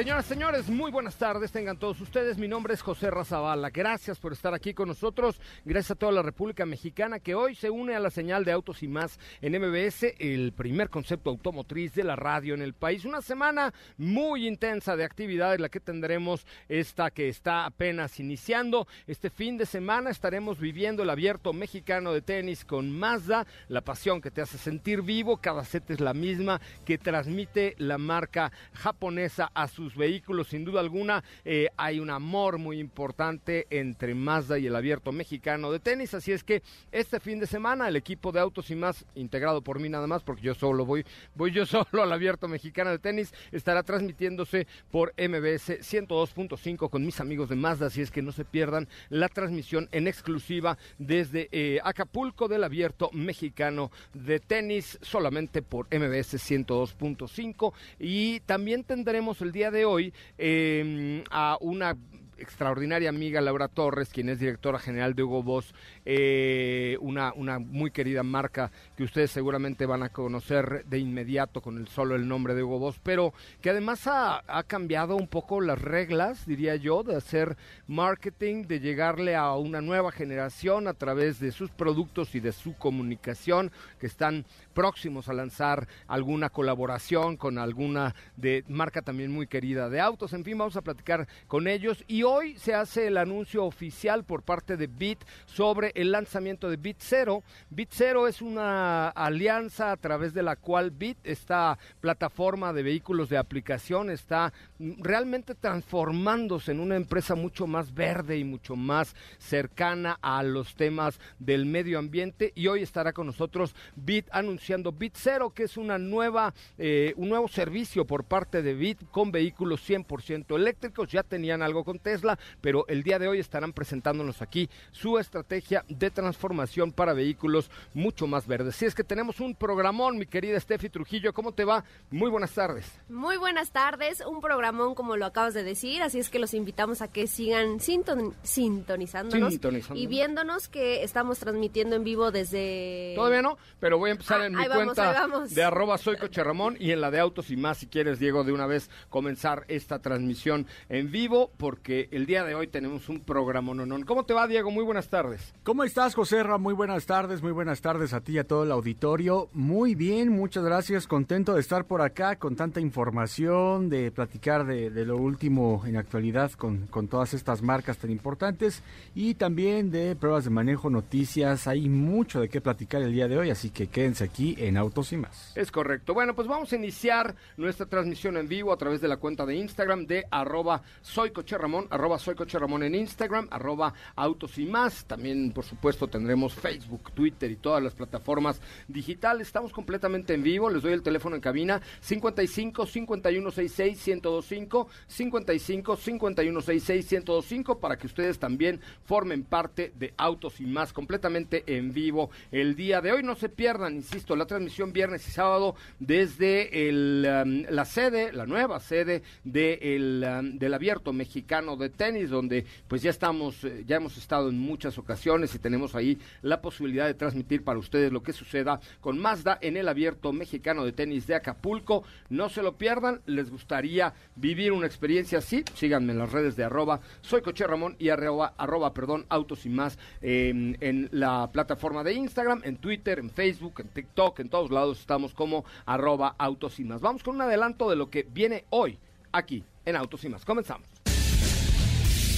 Señoras, señores, muy buenas tardes, tengan todos ustedes. Mi nombre es José Razabala. Gracias por estar aquí con nosotros. Gracias a toda la República Mexicana que hoy se une a la señal de Autos y más en MBS, el primer concepto automotriz de la radio en el país. Una semana muy intensa de actividades, la que tendremos esta que está apenas iniciando. Este fin de semana estaremos viviendo el abierto mexicano de tenis con Mazda, la pasión que te hace sentir vivo. Cada set es la misma que transmite la marca japonesa a sus vehículos. Sin duda alguna, eh, hay un amor muy importante entre Mazda y el abierto mexicano de tenis. Así es que este fin de semana el equipo de autos y más, integrado por mí nada más, porque yo solo voy, voy yo solo al abierto mexicano de tenis, estará transmitiéndose por MBS 102.5 con mis amigos de Mazda. Así es que no se pierdan la transmisión en exclusiva desde eh, Acapulco del abierto mexicano de tenis, solamente por MBS 102.5. Y también tendremos el día de hoy eh, a una extraordinaria amiga Laura Torres, quien es directora general de Hugo Boss, eh, una, una muy querida marca que ustedes seguramente van a conocer de inmediato con el solo el nombre de Hugo Boss, pero que además ha, ha cambiado un poco las reglas, diría yo, de hacer marketing, de llegarle a una nueva generación a través de sus productos y de su comunicación, que están próximos a lanzar alguna colaboración con alguna de marca también muy querida de autos. En fin, vamos a platicar con ellos y hoy se hace el anuncio oficial por parte de Bit sobre el lanzamiento de Bit Zero. Bit Zero es una alianza a través de la cual Bit, esta plataforma de vehículos de aplicación, está realmente transformándose en una empresa mucho más verde y mucho más cercana a los temas del medio ambiente y hoy estará con nosotros Bit anunciando Bit Zero, que es una nueva, eh, un nuevo servicio por parte de Bit con vehículos 100% eléctricos. Ya tenían algo con Tesla, pero el día de hoy estarán presentándonos aquí su estrategia de transformación para vehículos mucho más verdes. Si es que tenemos un programón, mi querida Steffi Trujillo, ¿cómo te va? Muy buenas tardes. Muy buenas tardes, un programón como lo acabas de decir, así es que los invitamos a que sigan sinton sintonizándonos, Sintonizándonos. y viéndonos que estamos transmitiendo en vivo desde... Todavía no, pero voy a empezar Ah, en mi ahí vamos, cuenta de arroba soy Coche Ramón y en la de Autos y más, si quieres, Diego, de una vez comenzar esta transmisión en vivo, porque el día de hoy tenemos un programa nonón. ¿Cómo te va, Diego? Muy buenas tardes. ¿Cómo estás, José Ra? Muy buenas tardes, muy buenas tardes a ti y a todo el auditorio. Muy bien, muchas gracias. Contento de estar por acá con tanta información, de platicar de, de lo último en actualidad con, con todas estas marcas tan importantes y también de pruebas de manejo, noticias. Hay mucho de qué platicar el día de hoy, así que quédense aquí en Autos y más. Es correcto. Bueno, pues vamos a iniciar nuestra transmisión en vivo a través de la cuenta de Instagram de arroba soy Coche Ramón, arroba soy Coche Ramón en Instagram, arroba autos y más. También, por supuesto, tendremos Facebook, Twitter y todas las plataformas digitales. Estamos completamente en vivo. Les doy el teléfono en cabina 55 5166 1025 55 5166 1025 para que ustedes también formen parte de Autos y más completamente en vivo el día de hoy. No se pierdan, insisto, la transmisión viernes y sábado desde um, la sede, la nueva sede de um, del Abierto Mexicano de tenis, donde pues ya estamos, eh, ya hemos estado en muchas ocasiones y tenemos ahí la posibilidad de transmitir para ustedes lo que suceda con Mazda en el abierto mexicano de tenis de Acapulco. No se lo pierdan, les gustaría vivir una experiencia así, síganme en las redes de arroba, soy Coche Ramón y arroba, arroba perdón, autos y más eh, en la plataforma de Instagram, en Twitter, en Facebook, en TikTok, en todos lados estamos como arroba autos y más. Vamos con un adelanto de lo que viene hoy aquí en Autos y más. Comenzamos.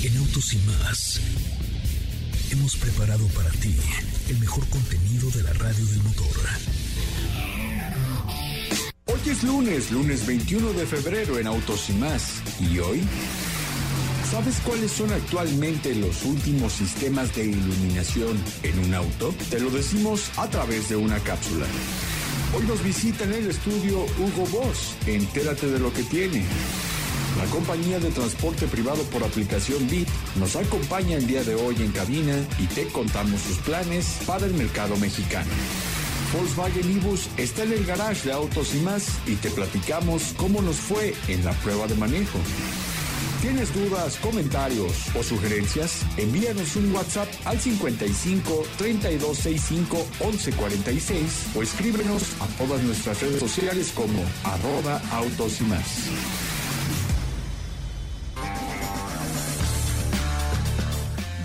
En Autos y más hemos preparado para ti el mejor contenido de la radio del motor. Hoy es lunes, lunes 21 de febrero en Autos y más. ¿Y hoy? ¿Sabes cuáles son actualmente los últimos sistemas de iluminación en un auto? Te lo decimos a través de una cápsula. Hoy nos visita en el estudio Hugo Boss. Entérate de lo que tiene. La compañía de transporte privado por aplicación Bit nos acompaña el día de hoy en cabina y te contamos sus planes para el mercado mexicano. Volkswagen Ibus está en el garage de autos y más y te platicamos cómo nos fue en la prueba de manejo. ¿Tienes dudas, comentarios o sugerencias? Envíanos un WhatsApp al 55 3265 1146 o escríbenos a todas nuestras redes sociales como arroba autos y más.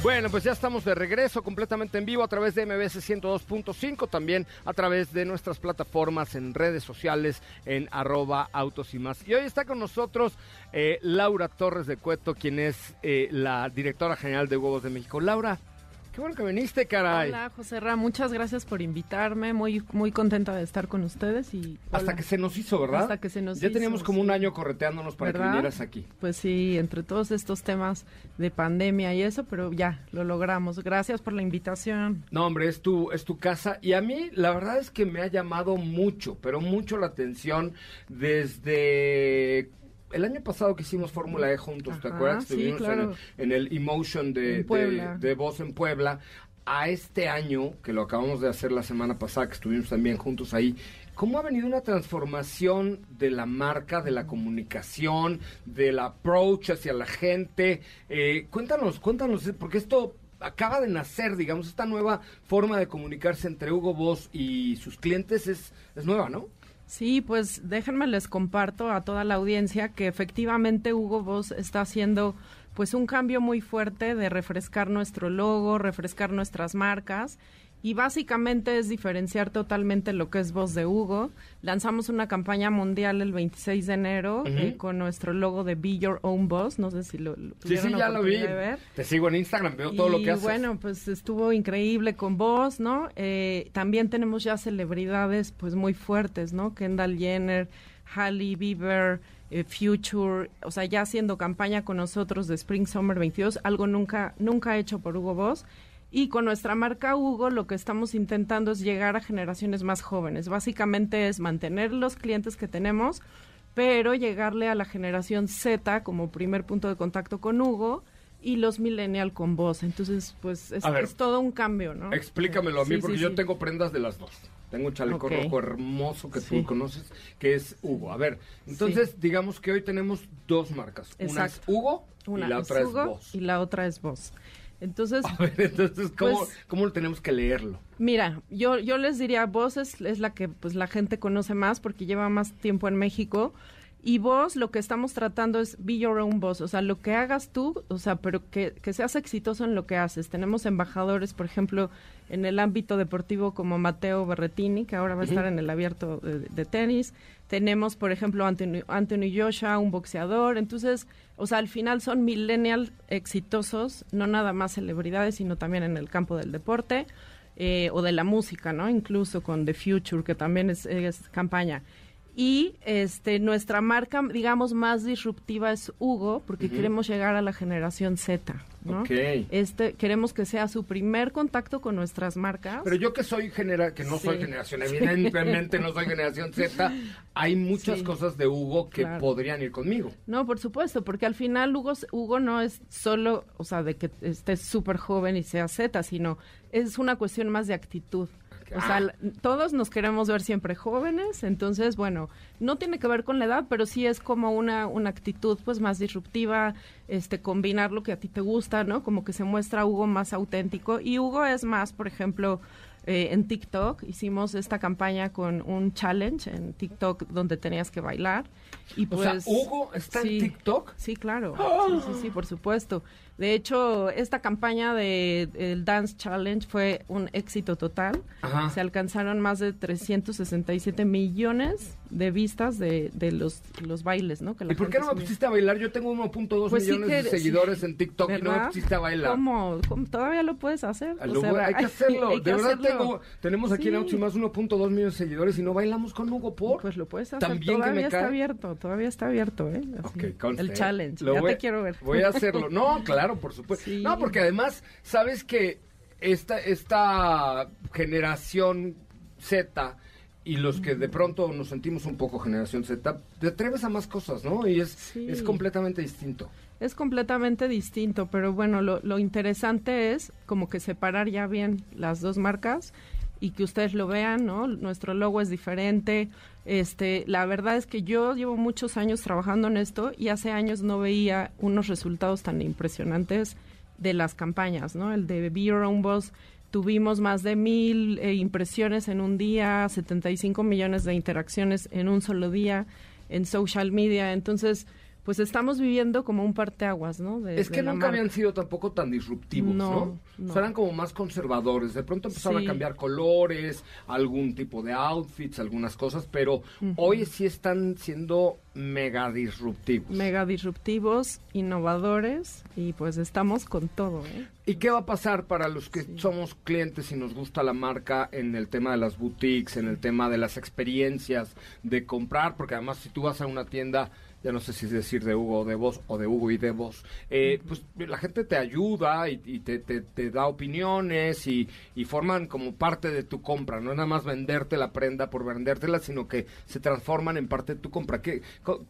Bueno, pues ya estamos de regreso completamente en vivo a través de MBS 102.5, también a través de nuestras plataformas en redes sociales en arroba autos y más. Y hoy está con nosotros eh, Laura Torres de Cueto, quien es eh, la directora general de Huevos de México. Laura, Qué bueno que viniste, caray. Hola, José Ra, muchas gracias por invitarme. Muy muy contenta de estar con ustedes y hasta que se nos hizo, ¿verdad? Hasta que se nos ya teníamos como un año correteándonos para que vinieras aquí. Pues sí, entre todos estos temas de pandemia y eso, pero ya lo logramos. Gracias por la invitación. No, hombre, es tu es tu casa y a mí la verdad es que me ha llamado mucho, pero mucho la atención desde el año pasado que hicimos Fórmula E juntos, ¿te acuerdas? Sí, claro. en, el Emotion de, de, de, Voz en Puebla. A este año, que lo acabamos de hacer la semana pasada, que estuvimos también juntos ahí, ¿cómo ha venido una transformación de la marca, de la comunicación, del approach hacia la gente? Eh, cuéntanos, cuéntanos, porque esto acaba de nacer, digamos, esta nueva forma de comunicarse entre Hugo Boss y sus clientes es, es nueva, ¿no? Sí, pues déjenme les comparto a toda la audiencia que efectivamente Hugo Boss está haciendo pues un cambio muy fuerte de refrescar nuestro logo, refrescar nuestras marcas y básicamente es diferenciar totalmente lo que es voz de Hugo. Lanzamos una campaña mundial el 26 de enero eh, con nuestro logo de Be Your Own Boss. No sé si lo, lo sí, sí, ya lo vi. Te sigo en Instagram, veo todo lo que haces. bueno, pues estuvo increíble con vos, ¿no? Eh, también tenemos ya celebridades pues muy fuertes, ¿no? Kendall Jenner, Halle Bieber, eh, Future, o sea, ya haciendo campaña con nosotros de Spring Summer 22, algo nunca nunca hecho por Hugo Boss. Y con nuestra marca Hugo lo que estamos intentando es llegar a generaciones más jóvenes. Básicamente es mantener los clientes que tenemos, pero llegarle a la generación Z como primer punto de contacto con Hugo y los millennial con vos. Entonces, pues es, todo un cambio, ¿no? Explícamelo a mí porque yo tengo prendas de las dos. Tengo un chaleco rojo hermoso que tú conoces, que es Hugo. A ver, entonces digamos que hoy tenemos dos marcas. Una es Hugo y la otra es, Hugo Y la otra es vos. Entonces, entonces ¿cómo, pues, ¿cómo tenemos que leerlo? Mira, yo, yo les diría, vos es, es, la que pues la gente conoce más porque lleva más tiempo en México. Y vos lo que estamos tratando es be your own boss, o sea, lo que hagas tú, o sea, pero que, que seas exitoso en lo que haces. Tenemos embajadores, por ejemplo, en el ámbito deportivo como Mateo Berretini, que ahora va a estar en el abierto de, tenis. Tenemos, por ejemplo, Anthony, Anthony Joshua, un boxeador. Entonces, o sea, al final son millennials exitosos, no nada más celebridades, sino también en el campo del deporte eh, o de la música, ¿no? Incluso con The Future, que también es, es campaña y este nuestra marca digamos más disruptiva es Hugo porque queremos llegar a la generación Z ¿no? este queremos que sea su primer contacto con nuestras marcas. Pero yo que soy genera que no soy generación evidentemente no soy generación Z hay muchas cosas de Hugo que podrían ir conmigo. No por supuesto porque al final Hugo Hugo no es solo o sea de que esté súper joven y sea Z sino es una cuestión más de actitud O sea, Ah. todos nos queremos ver siempre jóvenes, entonces, bueno, no tiene que ver con la edad, pero sí es como una, una actitud pues más disruptiva, este, combinar lo que a ti te gusta, ¿no? Como que se muestra Hugo más auténtico. Y Hugo es más, por ejemplo, eh, en TikTok hicimos esta campaña con un challenge en TikTok donde tenías que bailar. Y O pues, sea, Hugo está en. TikTok. Sí, claro. Sí, sí, sí, por supuesto. De hecho, esta campaña de el Dance Challenge fue un éxito total. Ajá. Se alcanzaron más de 367 millones de vistas de, de los, los bailes, ¿no? Que ¿Y por qué no me pusiste a bailar? Yo tengo 1.2 Pues sí millones que- de seguidores sí, en TikTok y no me pusiste a bailar. ¿Cómo? ¿Cómo? ¿Todavía lo puedes hacer? O sea, hay que hacerlo. hay que de verdad hacerlo. tengo, tenemos aquí en Sí. Y más 1.2 millones de seguidores y no bailamos con Hugo por. Pues lo puedes hacer. También que todavía me está cae. abierto, todavía está abierto, ¿eh? Así, el ¿eh? challenge. Lo ya voy- te quiero ver. Voy a hacerlo. No, claro, por supuesto. Sí. No, porque además, sabes que esta, esta generación Z y los que de pronto nos sentimos un poco generación Z, te atreves a más cosas, ¿no? Y es, Sí. es completamente distinto. Es completamente distinto, pero bueno, lo, lo interesante es como que separar ya bien las dos marcas y que ustedes lo vean, ¿no? Nuestro logo es diferente. Este, la verdad es que yo llevo muchos años trabajando en esto y hace años no veía unos resultados tan impresionantes de las campañas, ¿no? El de Be Your Own Boss tuvimos más de mil eh, impresiones en un día, 75 millones de interacciones en un solo día en social media, entonces pues estamos viviendo como un parteaguas, ¿no? De- Es que nunca marca. habían sido tampoco tan disruptivos, ¿no? No, no. O sea, eran como más conservadores. De pronto empezaron Sí. a cambiar colores, algún tipo de outfits, algunas cosas, pero hoy sí están siendo mega disruptivos. mega disruptivos, innovadores y pues estamos con todo, ¿eh? ¿Y qué va a pasar para los que somos clientes y nos gusta la marca en el tema de las boutiques, en el tema de las experiencias de comprar? Porque además si tú vas a una tienda, ya no sé si es decir de Hugo o de vos o de Hugo y de vos, eh, pues la gente te ayuda y, y te, te- te da opiniones y, y forman como parte de tu compra. No es nada más venderte la prenda por vendértela, sino que se transforman en parte de tu compra. ¿Qué,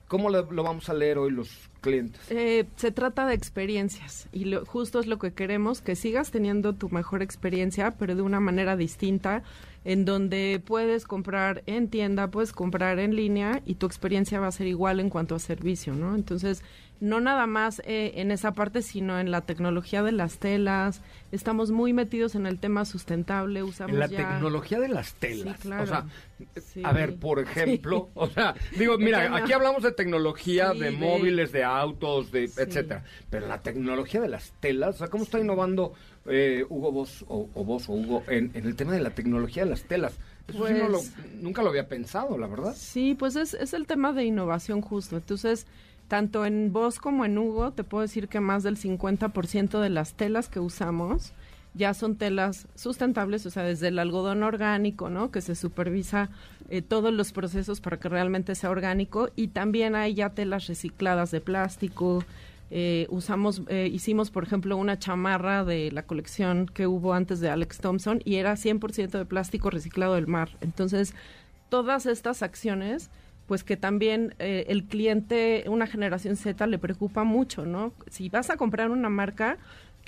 ¿Cómo lo, lo vamos a leer hoy los clientes? Eh, se trata de experiencias y lo, justo es lo que queremos, que sigas teniendo tu mejor experiencia, pero de una manera distinta, en donde puedes comprar en tienda, puedes comprar en línea y tu experiencia va a ser igual en cuanto a servicio, ¿no? Entonces, no nada más eh, en esa parte, sino en la tecnología de las telas. Estamos muy metidos en el tema sustentable, usamos En la ya... tecnología de las telas. claro. O sea, Sí. a ver, por ejemplo, o sea, digo, mira, aquí hablamos de tecnología, Sí, de de- móviles, de autos, de Sí. etcétera. Pero la tecnología de las telas, o sea, ¿cómo está innovando eh, Hugo vos o, o vos o Hugo en, en el tema de la tecnología de las telas? Eso sí no lo- Pues- nunca lo había pensado, la verdad. Sí, pues es, es el tema de innovación justo. Entonces, tanto en vos como en Hugo, te puedo decir que más del 50% de las telas que usamos ya son telas sustentables, o sea, desde el algodón orgánico, ¿no? Que se supervisa eh, todos los procesos para que realmente sea orgánico y también hay ya telas recicladas de plástico. Eh, usamos, eh, hicimos, por ejemplo, una chamarra de la colección que hubo antes de Alex Thompson y era 100% de plástico reciclado del mar. Entonces, todas estas acciones, pues que también eh, el cliente, una generación Z le preocupa mucho, ¿no? Si vas a comprar una marca,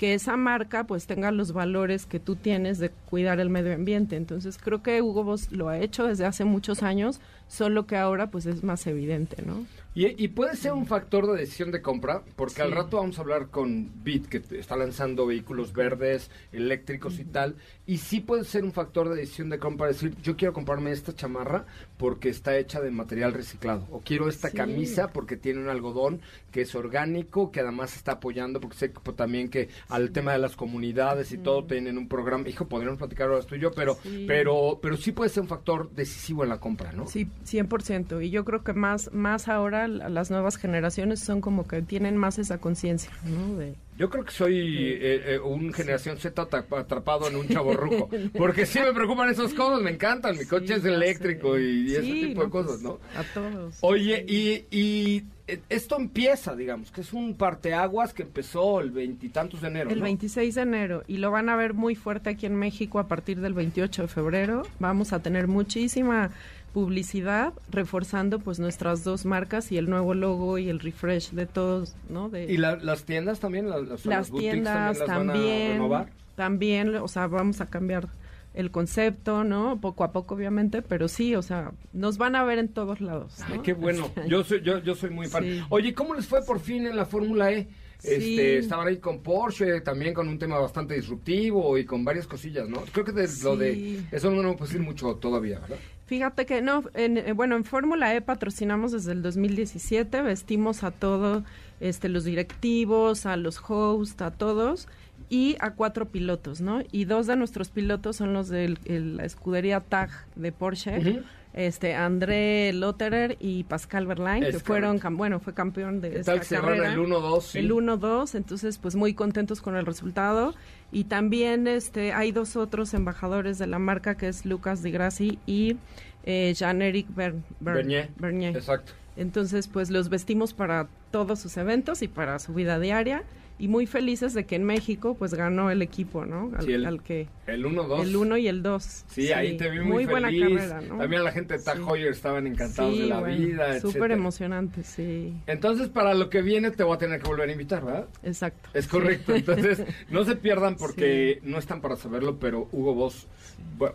que esa marca pues tenga los valores que tú tienes de cuidar el medio ambiente. Entonces creo que Hugo Boss lo ha hecho desde hace muchos años, solo que ahora pues es más evidente, ¿no? Y, y puede ser un factor de decisión de compra, porque al rato vamos a hablar con Bit, que está lanzando vehículos verdes, eléctricos y tal, y sí puede ser un factor de decisión de compra, decir, yo quiero comprarme esta chamarra porque está hecha de material reciclado, o quiero esta Sí. camisa porque tiene un algodón que es orgánico, que además está apoyando, porque sé que, pues, también que al tema de las comunidades y todo tienen un programa, hijo, podríamos platicar ahora tú y yo, pero, pero, pero sí puede ser un factor decisivo en la compra, ¿no? Sí, 100%. Y yo creo que más, más ahora la- las nuevas generaciones son como que tienen más esa conciencia, ¿no? De, Yo creo que soy eh, eh, un generación Z atra- atrapado en un chaborruco. Porque sí me preocupan esas cosas, me encantan. Mi coche Sí, es eléctrico y, ese tipo de no, cosas, pues, ¿no? A todos. Oye, y, y eh, esto empieza, digamos, que es un parteaguas que empezó el veintitantos de enero. El ¿no? 26 de enero y lo van a ver muy fuerte aquí en México a partir del 28 de febrero. Vamos a tener muchísima publicidad reforzando pues nuestras dos marcas y el nuevo logo y el refresh de todos, ¿no? De ¿Y la- las tiendas también? ¿Las, las, las tiendas también las van a también, renovar? también, o sea, vamos a cambiar el concepto, ¿no? Poco a poco, obviamente, pero sí, o sea, nos van a ver en todos lados. ¿no? Ay, qué bueno. Este. Yo soy, yo, yo soy muy fan. Sí. Oye, ¿cómo les fue por fin en la Fórmula E? Este, Sí. estaban ahí con Porsche, también con un tema bastante disruptivo y con varias cosillas, ¿no? Creo que de lo de eso no nos puede decir mucho todavía, ¿verdad? Fíjate que no, en, eh, bueno, en Fórmula E patrocinamos desde el 2017, vestimos a todos este, los directivos, a los hosts, a todos, y a cuatro pilotos, ¿no? Y dos de nuestros pilotos son los de la escudería TAG de Porsche. Este André Lotterer y Pascal Verlaine, Es que fueron, correcto. bueno, fue campeón de ¿Qué esta carrera. el 1-2? sí? El 1-2, entonces pues muy contentos con el resultado. Y también este hay dos otros embajadores de la marca que es Lucas Di Grassi y eh, Jean-Éric Ber- Ber- Bernier. Bernier. Exacto. Entonces pues los vestimos para todos sus eventos y para su vida diaria y muy felices de que en México pues ganó el equipo, ¿no? Al, Sí, el- al que El 1-2. el 1 y el 2. Sí, ahí te vi muy, buena feliz. carrera, ¿no? También la gente de Tag Sí. Estaban encantados Sí, de la bueno, vida, Súper emocionante, sí. Entonces, para lo que viene te voy a tener que volver a invitar, ¿verdad? Exacto. Es correcto. Entonces, no se pierdan porque no están para saberlo, pero Hugo Boss,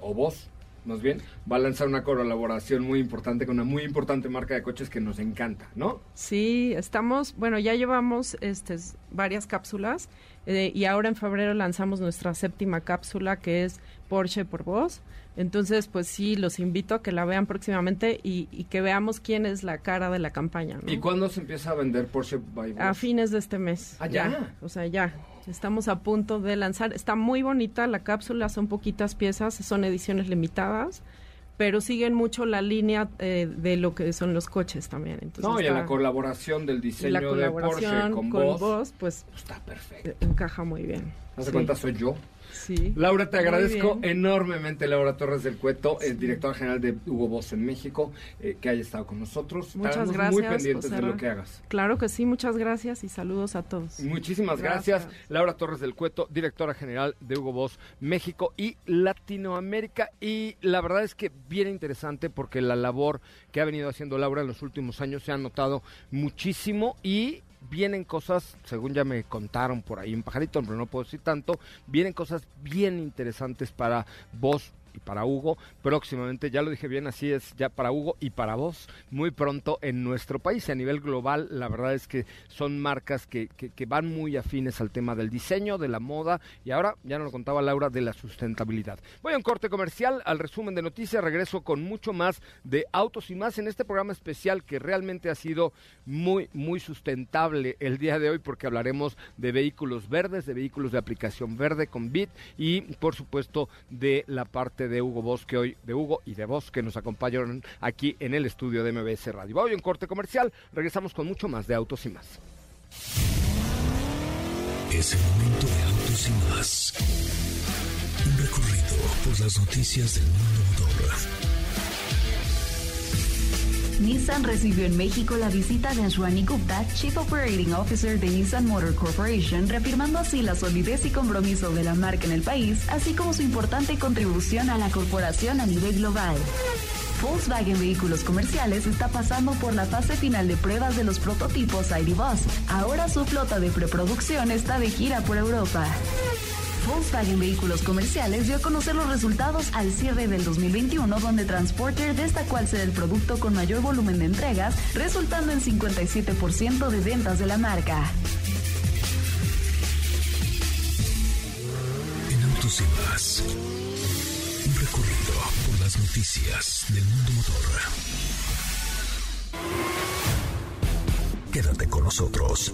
o Boss, más bien, va a lanzar una colaboración muy importante con una muy importante marca de coches que nos encanta, ¿no? Sí, estamos, bueno, ya llevamos este, varias cápsulas eh, y ahora en febrero lanzamos nuestra séptima cápsula que es Porsche por voz. Entonces, pues sí, los invito a que la vean próximamente y, y que veamos quién es la cara de la campaña. ¿no? ¿Y cuándo se empieza a vender Porsche by? A fines de este mes. Ah, ya. O sea, ya. Estamos a punto de lanzar. Está muy bonita la cápsula, son poquitas piezas, son ediciones limitadas, pero siguen mucho la línea eh, de lo que son los coches también. Entonces no, y la colaboración del diseño la de Porsche con, vos, pues está perfecto. eh, encaja muy bien. ¿Hace Sí, cuenta soy yo? Sí. Laura, te agradezco enormemente, Laura Torres del Cueto, el directora general de Hugo Boss en México, eh, que haya estado con nosotros. Muchas Estaremos gracias. muy pendientes de lo que hagas. Claro que sí, muchas gracias y saludos a todos. Muchísimas gracias. Gracias. Laura Torres del Cueto, directora general de Hugo Boss México y Latinoamérica. Y la verdad es que bien interesante porque la labor que ha venido haciendo Laura en los últimos años se ha notado muchísimo y vienen cosas, según ya me contaron por ahí un pajarito, pero no puedo decir tanto, vienen cosas bien interesantes para vos y para Hugo próximamente, ya lo dije bien, así es, ya para Hugo y para vos, muy pronto en nuestro país a nivel global, la verdad es que son marcas que, que, que van muy afines al tema del diseño, de la moda y ahora, ya nos lo contaba Laura, de la sustentabilidad. Voy a un corte comercial, al resumen de noticias, regreso con mucho más de autos y más en este programa especial que realmente ha sido muy, muy sustentable el día de hoy porque hablaremos de vehículos verdes, de vehículos de aplicación verde con BIT y por supuesto de la parte de Hugo Boss que hoy, de Hugo y de Vos que nos acompañaron aquí en el estudio de MBS Radio. Voy a un corte comercial, regresamos con mucho más de autos y más. Es el momento de autos y más. Un recorrido por las noticias del mundo Nissan recibió en México la visita de Ashwani Gupta, Chief Operating Officer de Nissan Motor Corporation, reafirmando así la solidez y compromiso de la marca en el país, así como su importante contribución a la corporación a nivel global. Volkswagen Vehículos Comerciales está pasando por la fase final de pruebas de los prototipos ID Bus. Ahora su flota de preproducción está de gira por Europa. Volkswagen Vehículos Comerciales dio a conocer los resultados al cierre del 2021, donde Transporter destacó al ser el producto con mayor volumen de entregas, resultando en 57% de ventas de la marca. En autos. Un recorrido por las noticias del mundo motor. Quédate con nosotros.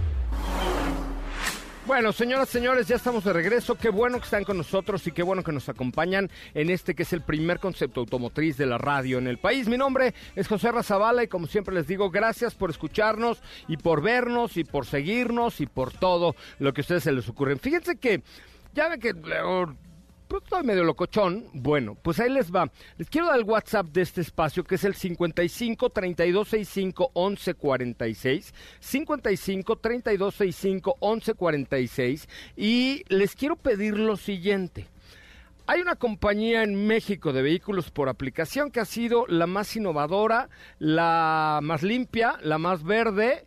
Bueno, señoras, señores, ya estamos de regreso. Qué bueno que están con nosotros y qué bueno que nos acompañan en este que es el primer concepto automotriz de la radio en el país. Mi nombre es José Razabala y como siempre les digo, gracias por escucharnos y por vernos y por seguirnos y por todo lo que a ustedes se les ocurre. Fíjense que ya ve que pues estoy medio locochón. Bueno, pues ahí les va. Les quiero dar el WhatsApp de este espacio, que es el 55 3265 1146. 55 3265 1146. Y les quiero pedir lo siguiente. Hay una compañía en México de vehículos por aplicación que ha sido la más innovadora, la más limpia, la más verde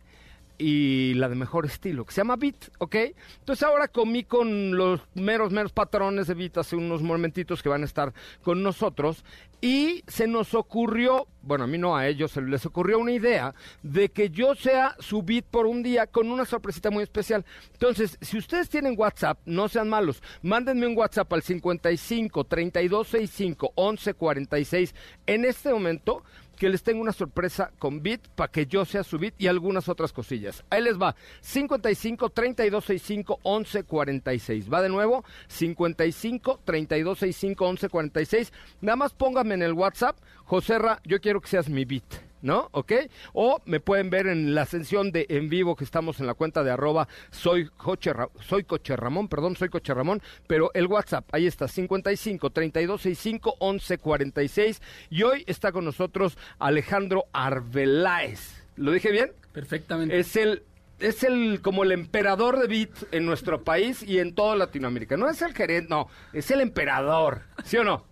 y la de mejor estilo, que se llama Bit, ¿ok? Entonces ahora comí con los meros, meros patrones de Bit hace unos momentitos que van a estar con nosotros y se nos ocurrió, bueno, a mí no, a ellos se les ocurrió una idea de que yo sea su Bit por un día con una sorpresita muy especial. Entonces, si ustedes tienen WhatsApp, no sean malos, mándenme un WhatsApp al 55 3265 1146 en este momento que les tengo una sorpresa con Bit para que yo sea su Bit y algunas otras cosillas. Ahí les va, 55 3265 1146. Va de nuevo, 55 3265 1146. Nada más en el WhatsApp, Joserra, yo quiero que seas mi Bit. ¿no? ¿Ok? O me pueden ver en la ascensión de en vivo que estamos en la cuenta de arroba soy, Coche Ra- soy Coche Ramón, perdón, soy Coche Ramón, pero el WhatsApp, ahí está, 55 3265 1146 y hoy está con nosotros Alejandro Arbeláez. ¿Lo dije bien? Perfectamente. Es el es el como el emperador de Bit en nuestro país y en toda Latinoamérica. No es el gerente, no, es el emperador, ¿sí o no?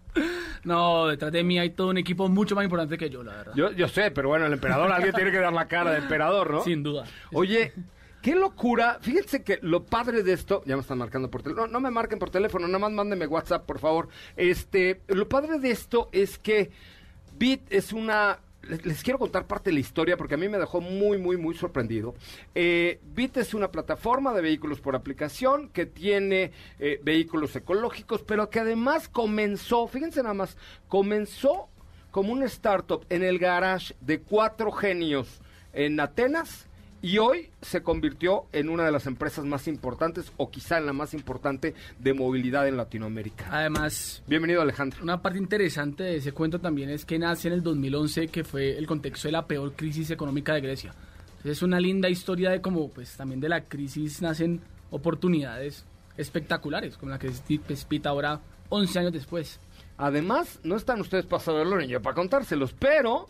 No, detrás de mí hay todo un equipo mucho más importante que yo, la verdad. Yo, yo sé, pero bueno, el emperador, alguien tiene que dar la cara de emperador, ¿no? Sin duda. Oye, qué locura. Fíjense que lo padre de esto, ya me están marcando por teléfono. No, no me marquen por teléfono, nada más mándenme WhatsApp, por favor. Este, lo padre de esto es que Bit es una les, quiero contar parte de la historia porque a mí me dejó muy, muy, muy sorprendido. Eh, Bit es una plataforma de vehículos por aplicación que tiene eh, vehículos ecológicos, pero que además comenzó, fíjense nada más, comenzó como una startup en el garage de cuatro genios en Atenas y hoy se convirtió en una de las empresas más importantes o quizá en la más importante de movilidad en Latinoamérica. Además, Bienvenido Alejandro. una parte interesante de ese cuento también es que nace en el 2011, que fue el contexto de la peor crisis económica de Grecia. Entonces, es una linda historia de cómo, pues, también de la crisis nacen oportunidades espectaculares, como la que es pues, Pita ahora 11 años después. Además, no están ustedes para saberlo ni yo para contárselos, pero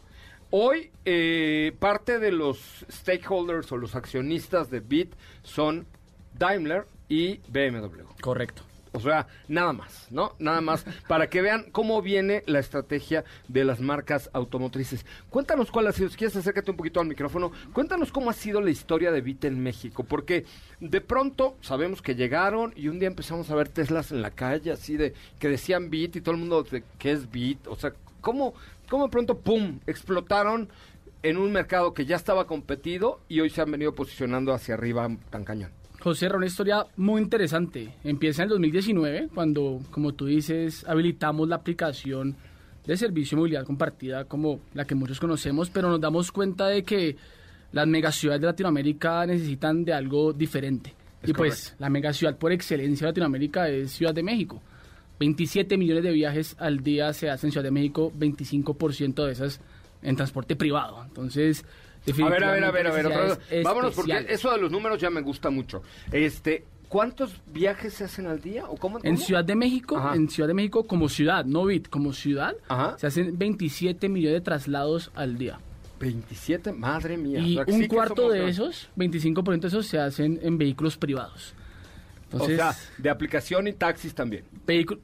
hoy eh, parte de los stakeholders o los accionistas de Bit son Daimler y BMW. Correcto. O sea, nada más, ¿no? Nada más para que vean cómo viene la estrategia de las marcas automotrices. Cuéntanos cuál ha sido, si quieres acércate un poquito al micrófono, cuéntanos cómo ha sido la historia de Bit en México, porque de pronto sabemos que llegaron y un día empezamos a ver Teslas en la calle, así de que decían Bit y todo el mundo de qué es Bit, o sea, cómo, cómo de pronto, ¡pum!, explotaron en un mercado que ya estaba competido y hoy se han venido posicionando hacia arriba tan cañón. José, una historia muy interesante. Empieza en el 2019, cuando, como tú dices, habilitamos la aplicación de servicio de movilidad compartida como la que muchos conocemos, pero nos damos cuenta de que las megaciudades de Latinoamérica necesitan de algo diferente. Es y pues la megaciudad por excelencia de Latinoamérica es Ciudad de México. 27 millones de viajes al día se hacen en Ciudad de México, 25% de esas en transporte privado. Entonces, A ver, a ver, a ver, a ver. definitivamente Vámonos, porque eso de los números ya me gusta mucho. Este, ¿cuántos viajes se hacen al día? ¿O cómo, En cómo? Ciudad de México, Ajá. en Ciudad de México como ciudad, no bit, como ciudad, Ajá. se hacen 27 millones de traslados al día. 27, madre mía. y O sea, que un sí cuarto somos de esos, 25% de esos, se hacen en vehículos privados. Entonces, o sea, de aplicación y taxis también.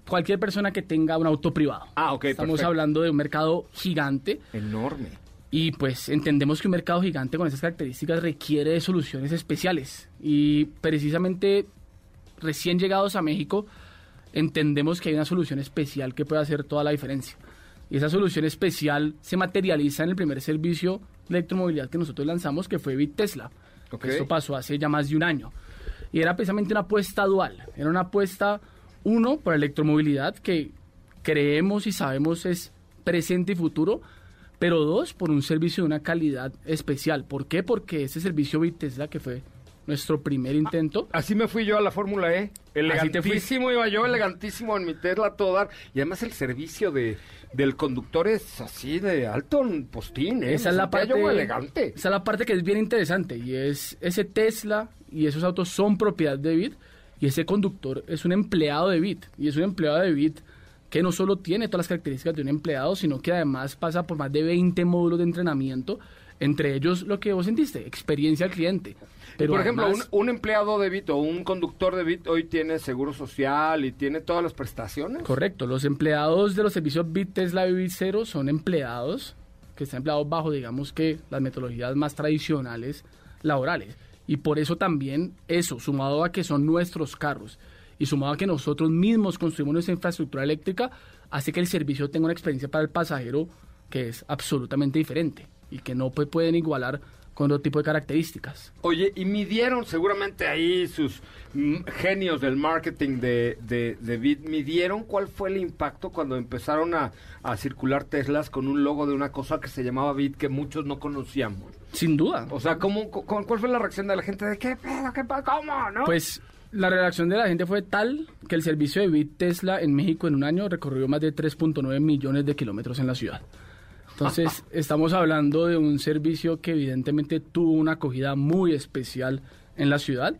cualquier persona que tenga un auto privado. Ah, ok, Estamos perfecto. hablando de un mercado gigante Enorme. y pues entendemos que un mercado gigante con esas características requiere de soluciones especiales. Y precisamente recién llegados a México, entendemos que hay una solución especial que puede hacer toda la diferencia. Y esa solución especial se materializa en el primer servicio de electromovilidad que nosotros lanzamos, que fue Bit Tesla. Ok. Esto pasó hace ya más de un año. Y era precisamente una apuesta dual. Era una apuesta, uno, por electromovilidad, que creemos y sabemos es presente y futuro, pero dos, por un servicio de una calidad especial. ¿Por qué? Porque ese servicio Bit Tesla, que fue nuestro primer intento, Así me fui yo a la Fórmula E. Elegantísimo iba yo, elegantísimo en mi Tesla todo dar. Y además el servicio de, del conductor es así de alto postín, ¿eh? Esa es la parte yo muy elegante. Esa es la parte que es bien interesante y es ese Tesla y esos autos son propiedad de Bit Y ese conductor es un empleado de Bit. Y es un empleado de Bit que no solo tiene todas las características de un empleado, sino que además pasa por más de 20 módulos de entrenamiento, entre ellos lo que vos sentiste, experiencia al cliente. Pero Por ejemplo, un, además- un empleado de Bit o un conductor de Bit hoy tiene seguro social y tiene todas las prestaciones. Correcto, los empleados de los servicios Bit Tesla y Bit Cero son empleados que están empleados bajo, digamos que, las metodologías más tradicionales laborales. Y por eso también eso, sumado a que son nuestros carros y sumado a que nosotros mismos construimos nuestra infraestructura eléctrica, hace que el servicio tenga una experiencia para el pasajero que es absolutamente diferente y que no pueden igualar con otro tipo de características. Oye, y midieron seguramente ahí sus mm, genios del marketing de, de, de Bit, midieron cuál fue el impacto cuando empezaron a, a circular Teslas con un logo de una cosa que se llamaba Bit que muchos no conocíamos. Sin duda. O sea, ¿cómo, cu- ¿cuál fue la reacción de la gente de qué pedo, qué pedo, cómo, no? Pues la reacción de la gente fue tal que el servicio de Bit Tesla en México en un año recorrió más de 3.9 millones de kilómetros en la ciudad. Entonces, estamos hablando de un servicio que evidentemente tuvo una acogida muy especial en la ciudad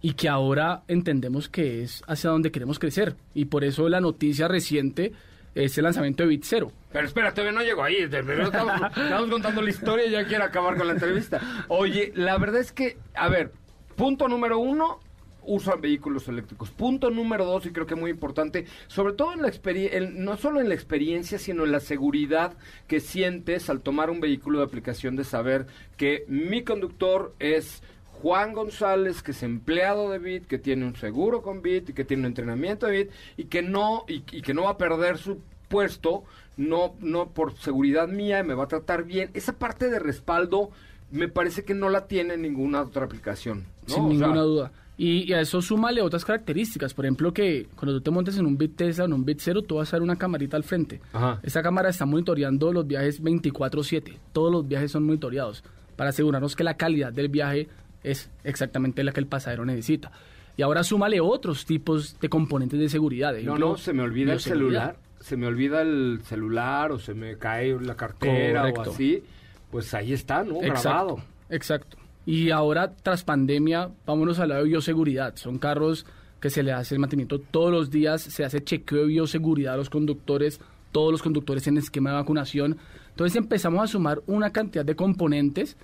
y que ahora entendemos que es hacia donde queremos crecer. Y por eso la noticia reciente es el lanzamiento de Bit Zero. Pero espera, todavía no llegó ahí. Estamos, estamos contando la historia y ya quiere acabar con la entrevista. Oye, la verdad es que, a ver, punto número uno, usan vehículos eléctricos. Punto número dos, y creo que muy importante, sobre todo en la experiencia, no solo en la experiencia, sino en la seguridad que sientes al tomar un vehículo de aplicación de saber que mi conductor es Juan González, que es empleado de Bit, que tiene un seguro con Bit que tiene un entrenamiento de Bit y que no y que no va a perder su puesto, no no por seguridad mía, me va a tratar bien. Esa parte de respaldo me parece que no la tiene ninguna otra aplicación, ¿no? Sin O sea, ninguna duda. Y, y a eso súmale otras características. Por ejemplo, que cuando tú te montes en un Bit Tesla, en un Bit Zero, tú vas a ver una camarita al frente. Ajá. Esta cámara está monitoreando los viajes 24/7. Todos los viajes son monitoreados para asegurarnos que la calidad del viaje es exactamente la que el pasajero necesita. Y ahora súmale otros tipos de componentes de seguridad. No, no, se me olvida el celular, se me olvida el celular o se me cae la cartera Correcto. o así, pues ahí está, ¿no? Exacto, Grabado. exacto. Y ahora, tras pandemia, vámonos a la de bioseguridad. Son carros que se le hace el mantenimiento todos los días, se hace chequeo de bioseguridad a los conductores, todos los conductores en esquema de vacunación. Entonces empezamos a sumar una cantidad de componentes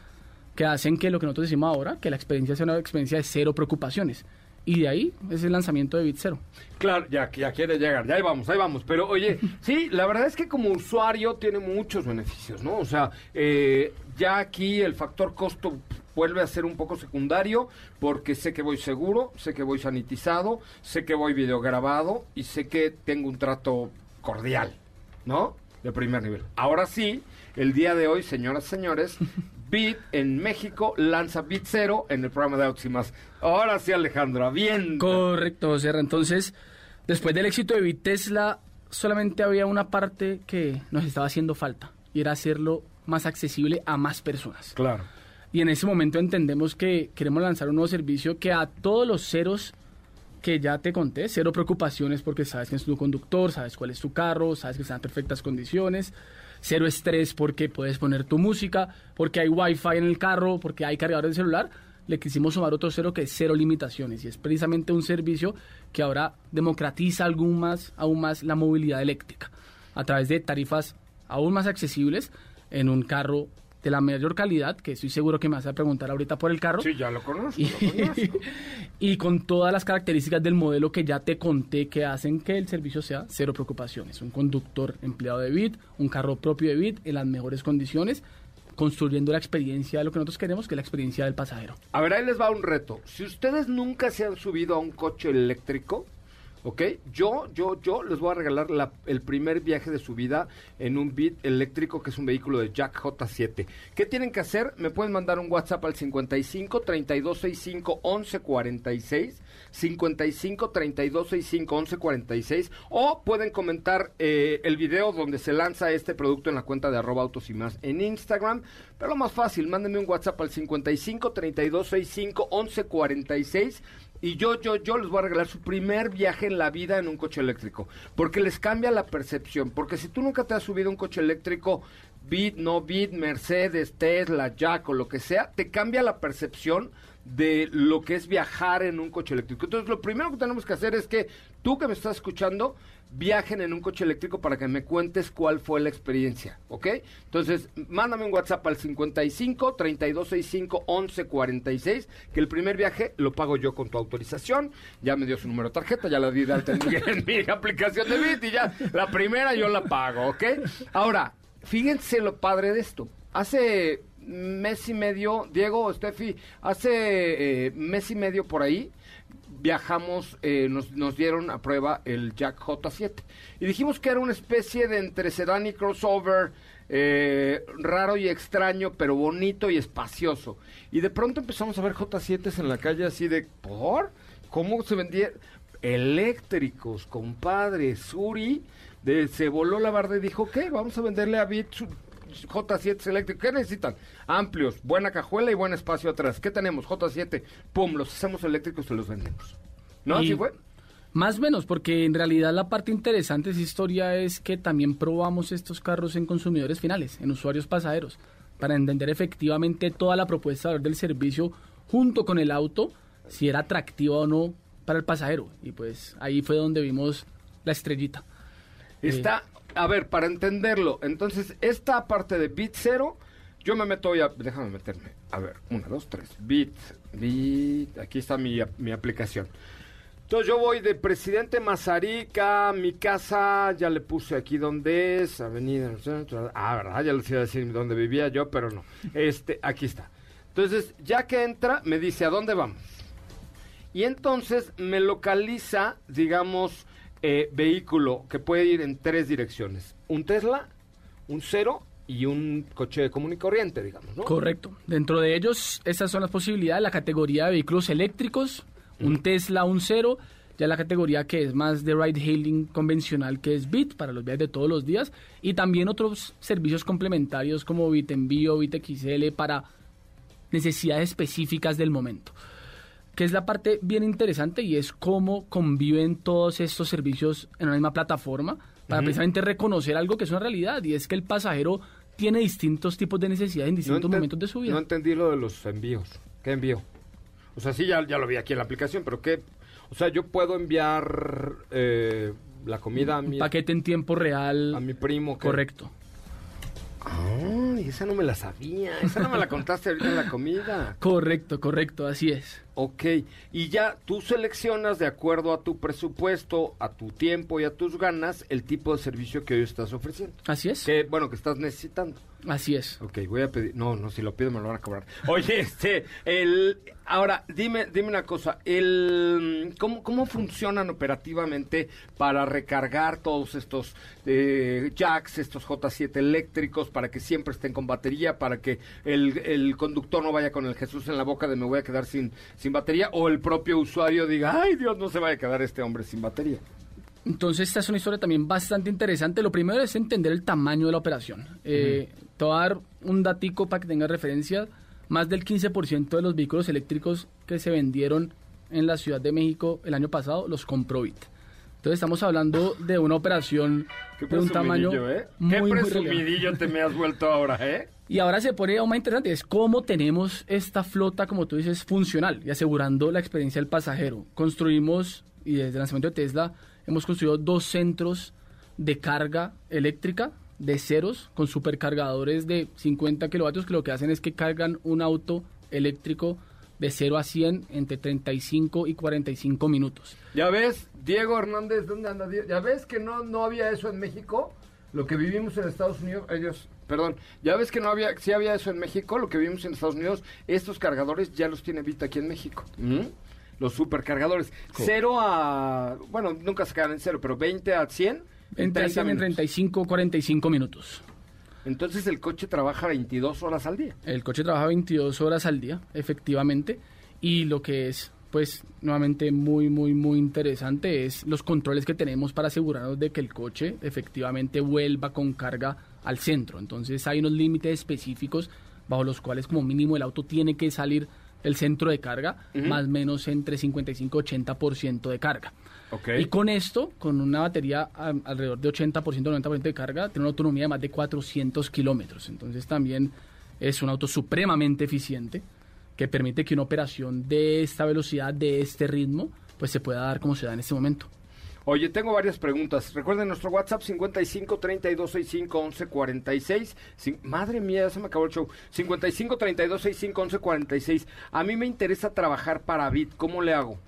que hacen que lo que nosotros decimos ahora, que la experiencia sea una experiencia de cero preocupaciones. Y de ahí es el lanzamiento de Bit. Claro, ya, ya quiere llegar, ya ahí vamos, ahí vamos. Pero oye, sí, la verdad es que como usuario tiene muchos beneficios, ¿no? O sea, eh, ya aquí el factor costo vuelve a ser un poco secundario porque sé que voy seguro, sé que voy sanitizado, sé que voy videograbado y sé que tengo un trato cordial, ¿no? De primer nivel. Ahora sí, el día de hoy, señoras y señores, Bit en México lanza Bit Zero en el programa de Autos y más. Ahora sí, Alejandro, bien. Correcto, Serra. Entonces, después del éxito de Bit Tesla, solamente había una parte que nos estaba haciendo falta y era hacerlo más accesible a más personas. Claro. Y en ese momento entendemos que queremos lanzar un nuevo servicio que a todos los ceros que ya te conté, cero preocupaciones porque sabes quién es tu conductor, sabes cuál es tu carro, sabes que están en perfectas condiciones, cero estrés porque puedes poner tu música, porque hay wifi en el carro, porque hay cargador de celular, le quisimos sumar otro cero que es cero limitaciones y es precisamente un servicio que ahora democratiza aún más, aún más la movilidad eléctrica a través de tarifas aún más accesibles en un carro de la mayor calidad, que estoy seguro que me vas a preguntar ahorita por el carro. Sí, ya lo conozco, Y, lo conozco. y con todas las características del modelo que ya te conté que hacen que el servicio sea cero preocupaciones. Un conductor empleado de Bit, un carro propio de Bit en las mejores condiciones, construyendo la experiencia de lo que nosotros queremos, que es la experiencia del pasajero. A ver, ahí les va un reto. Si ustedes nunca se han subido a un coche eléctrico, ¿ok? Yo, yo, yo les voy a regalar la- el primer viaje de su vida en un Bit eléctrico que es un vehículo de Jack J7. ¿Qué tienen que hacer? Me pueden mandar un WhatsApp al 55 3265 1146 55 3265 1146 o pueden comentar eh, el video donde se lanza este producto en la cuenta de arroba autos y más en Instagram. Pero lo más fácil, mándenme un WhatsApp al 55 3265 1146 y yo, yo, yo les voy a regalar su primer viaje en la vida en un coche eléctrico. Porque les cambia la percepción. Porque si tú nunca te has subido un coche eléctrico, Bit, no Bit, Mercedes, Tesla, Jack o lo que sea, te cambia la percepción de lo que es viajar en un coche eléctrico. Entonces, lo primero que tenemos que hacer es que tú que me estás escuchando, viajen en un coche eléctrico para que me cuentes cuál fue la experiencia, ¿ok? Entonces, mándame un WhatsApp al 55 3265 1146, que el primer viaje lo pago yo con tu autorización. Ya me dio su número de tarjeta, ya la di de alta en mi, aplicación de Bit y ya la primera yo la pago, ¿ok? Ahora, fíjense lo padre de esto. Hace mes y medio, Diego, Steffi, hace eh, mes y medio por ahí, viajamos, eh, nos, nos dieron a prueba el Jack J7. Y dijimos que era una especie de entre sedán y crossover, eh, raro y extraño, pero bonito y espacioso. Y de pronto empezamos a ver J7s en la calle así de, ¿por? ¿Cómo se vendía? Eléctricos, compadre, Suri, de, se voló la barda y dijo, ¿qué? Vamos a venderle a Bit J7 eléctricos. ¿Qué necesitan? Amplios, buena cajuela y buen espacio atrás. ¿Qué tenemos? J7, pum, los hacemos eléctricos y los vendemos. ¿No? ¿Así fue? Más o menos, porque en realidad la parte interesante de esa historia es que también probamos estos carros en consumidores finales, en usuarios pasajeros, para entender efectivamente toda la propuesta del servicio junto con el auto, si era atractiva o no para el pasajero. Y pues ahí fue donde vimos la estrellita. Está, a ver, para entenderlo, entonces, esta parte de bit cero, yo me meto ya, déjame meterme. A ver, una, dos, tres, bit, bit, aquí está mi, mi aplicación. Entonces yo voy de Presidente Mazarica, mi casa, ya le puse aquí donde es, Avenida, ah, verdad, ya les iba a decir dónde vivía yo, pero no. Este, aquí está. Entonces, ya que entra, me dice, ¿a dónde vamos? Y entonces me localiza, digamos, eh, vehículo que puede ir en tres direcciones. Un Tesla, un Cero y un coche común y corriente, digamos, ¿no? Correcto. Dentro de ellos, estas son las posibilidades, la categoría de vehículos eléctricos, un Tesla, un Cero, ya la categoría que es más de ride hailing convencional, que es Bit, para los viajes de todos los días, y también otros servicios complementarios como Bit Envío, Bit XL, para necesidades específicas del momento. Que es la parte bien interesante y es cómo conviven todos estos servicios en una misma plataforma para precisamente reconocer algo que es una realidad y es que el pasajero tiene distintos tipos de necesidades en distintos momentos de su vida. No entendí lo de los envíos. ¿Qué envío? O sea, sí, ya, ya lo vi aquí en la aplicación, pero ¿qué? O sea, yo puedo enviar eh, la comida a mi, paquete en tiempo real. a mi primo. que- Correcto. Ay, esa no me la sabía. Esa no me la contaste ahorita en la comida. Correcto, correcto, así es. Ok, y ya tú seleccionas de acuerdo a tu presupuesto, a tu tiempo y a tus ganas el tipo de servicio que hoy estás ofreciendo. Así es. Que, bueno, que estás necesitando. Así es. Ok, voy a pedir. No, no, si lo pido me lo van a cobrar. Oye, este, el. Ahora, dime, dime una cosa. El, ¿cómo, ¿Cómo funcionan operativamente para recargar todos estos eh, jacks, estos J7 eléctricos, para que siempre estén con batería, para que el, el conductor no vaya con el Jesús en la boca de me voy a quedar sin, sin batería, o el propio usuario diga, ay Dios, no se vaya a quedar este hombre sin batería? Entonces, esta es una historia también bastante interesante. Lo primero es entender el tamaño de la operación. Eh, Te voy a dar un datico para que tengas referencia. Más del 15% de los vehículos eléctricos que se vendieron en la Ciudad de México el año pasado los compró Bit. Entonces, estamos hablando de una operación de un tamaño ¿eh? muy, Qué muy presumidillo te me has vuelto ahora, ¿eh? Y ahora se pone aún más interesante, es cómo tenemos esta flota, como tú dices, funcional y asegurando la experiencia del pasajero. Construimos, y desde el lanzamiento de Tesla, hemos construido dos centros de carga eléctrica de ceros con supercargadores de 50 kilovatios que lo que hacen es que cargan un auto eléctrico de 0 a 100 entre 35 y 45 minutos. Ya ves, Diego Hernández, ¿dónde anda Diego? Ya ves que no, no había eso en México, lo que vivimos en Estados Unidos, ellos, perdón, ya ves que no había, sí había eso en México, lo que vivimos en Estados Unidos, estos cargadores ya los tiene Vita aquí en México. ¿Mm? Los supercargadores. Cero a, bueno, nunca se quedan en cero, pero 20 a 100 en Entre 30 en minutos. 35 45 minutos. Entonces el coche trabaja 22 horas al día. El coche trabaja 22 horas al día, efectivamente, y lo que es, pues, nuevamente muy, muy, muy interesante es los controles que tenemos para asegurarnos de que el coche efectivamente vuelva con carga al centro. Entonces hay unos límites específicos bajo los cuales como mínimo el auto tiene que salir del centro de carga, más o menos entre 55 y 80% de carga. Y con esto, con una batería a- alrededor de 80%, 90% de carga, tiene una autonomía de más de 400 kilómetros. Entonces también es un auto supremamente eficiente que permite que una operación de esta velocidad, de este ritmo, pues se pueda dar como se da en este momento. Oye, tengo varias preguntas. Recuerden nuestro WhatsApp 55 32 65 11 46. Cin- madre mía, ya se me acabó el show. 55 32 65 11 46. A mí me interesa trabajar para Bit. ¿Cómo le hago?